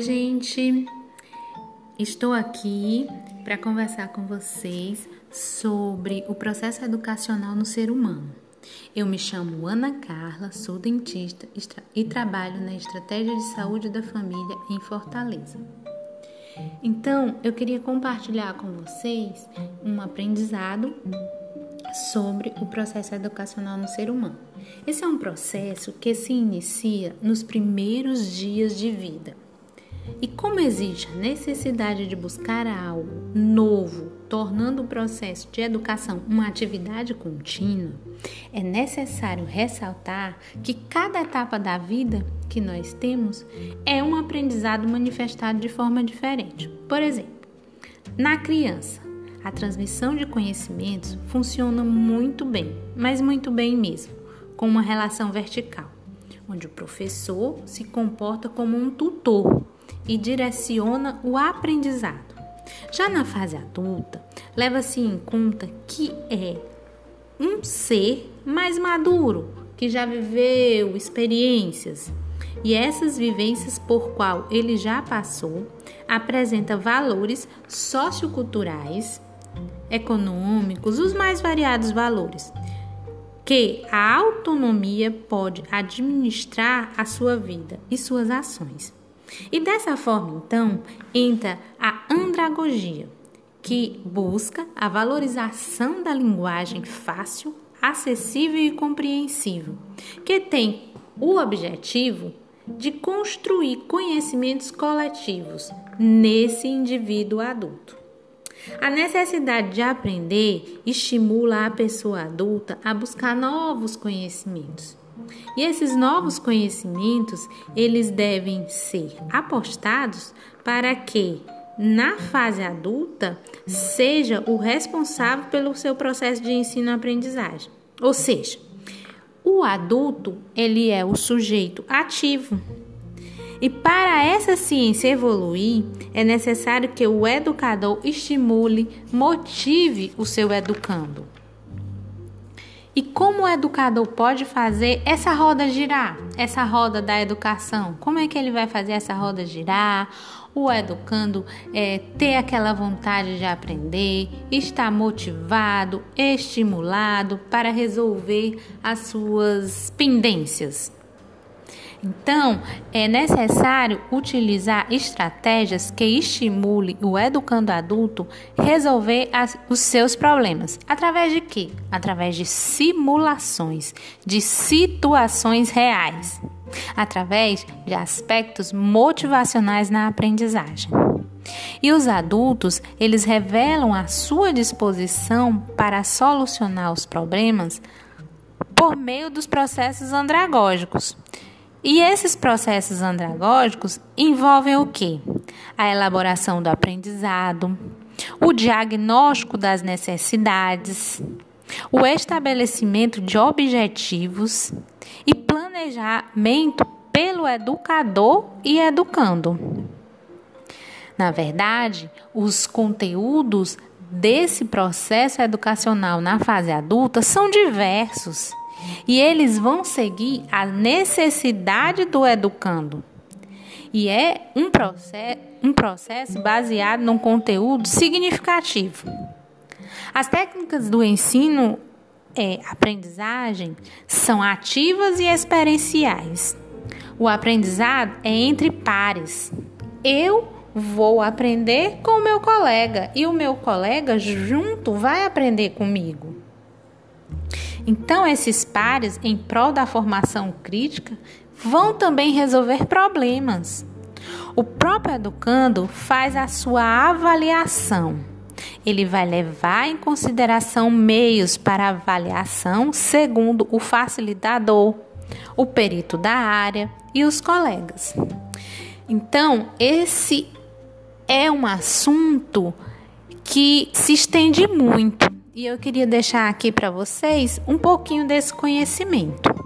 Gente, estou aqui para conversar com vocês sobre o processo educacional no ser humano. Eu me chamo Ana Carla, sou dentista e trabalho na Estratégia de Saúde da Família em Fortaleza. Então, eu queria compartilhar com vocês um aprendizado sobre o processo educacional no ser humano. Esse é um processo que se inicia nos primeiros dias de vida e como existe a necessidade de buscar algo novo, tornando o processo de educação uma atividade contínua, é necessário ressaltar que cada etapa da vida que nós temos é um aprendizado manifestado de forma diferente. Por exemplo, na criança, a transmissão de conhecimentos funciona muito bem, mas muito bem mesmo, com uma relação vertical, onde o professor se comporta como um tutor e direciona o aprendizado. Já na fase adulta, leva-se em conta que é um ser mais maduro, que já viveu experiências e essas vivências por qual ele já passou apresenta valores socioculturais, econômicos, os mais variados valores, que a autonomia pode administrar a sua vida e suas ações. E dessa forma, então, entra a andragogia, que busca a valorização da linguagem fácil, acessível e compreensível, que tem o objetivo de construir conhecimentos coletivos nesse indivíduo adulto. A necessidade de aprender estimula a pessoa adulta a buscar novos conhecimentos e esses novos conhecimentos, eles devem ser apostados para que na fase adulta seja o responsável pelo seu processo de ensino-aprendizagem. Ou seja, o adulto, ele é o sujeito ativo. E para essa ciência evoluir, é necessário que o educador estimule, motive o seu educando. E como o educador pode fazer essa roda girar, essa roda da educação? Como é que ele vai fazer essa roda girar? O educando é, ter aquela vontade de aprender, estar motivado, estimulado para resolver as suas pendências. Então, é necessário utilizar estratégias que estimulem o educando adulto resolver as, os seus problemas. Através de quê? Através de simulações, de situações reais, através de aspectos motivacionais na aprendizagem. E os adultos, eles revelam a sua disposição para solucionar os problemas por meio dos processos andragógicos, e esses processos andragógicos envolvem o que? A elaboração do aprendizado, o diagnóstico das necessidades, o estabelecimento de objetivos e planejamento pelo educador e educando. Na verdade, os conteúdos desse processo educacional na fase adulta são diversos e eles vão seguir a necessidade do educando. E é um processo, um processo baseado num conteúdo significativo. As técnicas do ensino é, aprendizagem são ativas e experienciais. O aprendizado é entre pares. Eu vou aprender com o meu colega e o meu colega junto vai aprender comigo. Então, esses pares, em prol da formação crítica, vão também resolver problemas. O próprio educando faz a sua avaliação. Ele vai levar em consideração meios para avaliação segundo o facilitador, o perito da área e os colegas. Então, esse é um assunto que se estende muito e eu queria deixar aqui para vocês um pouquinho desse conhecimento.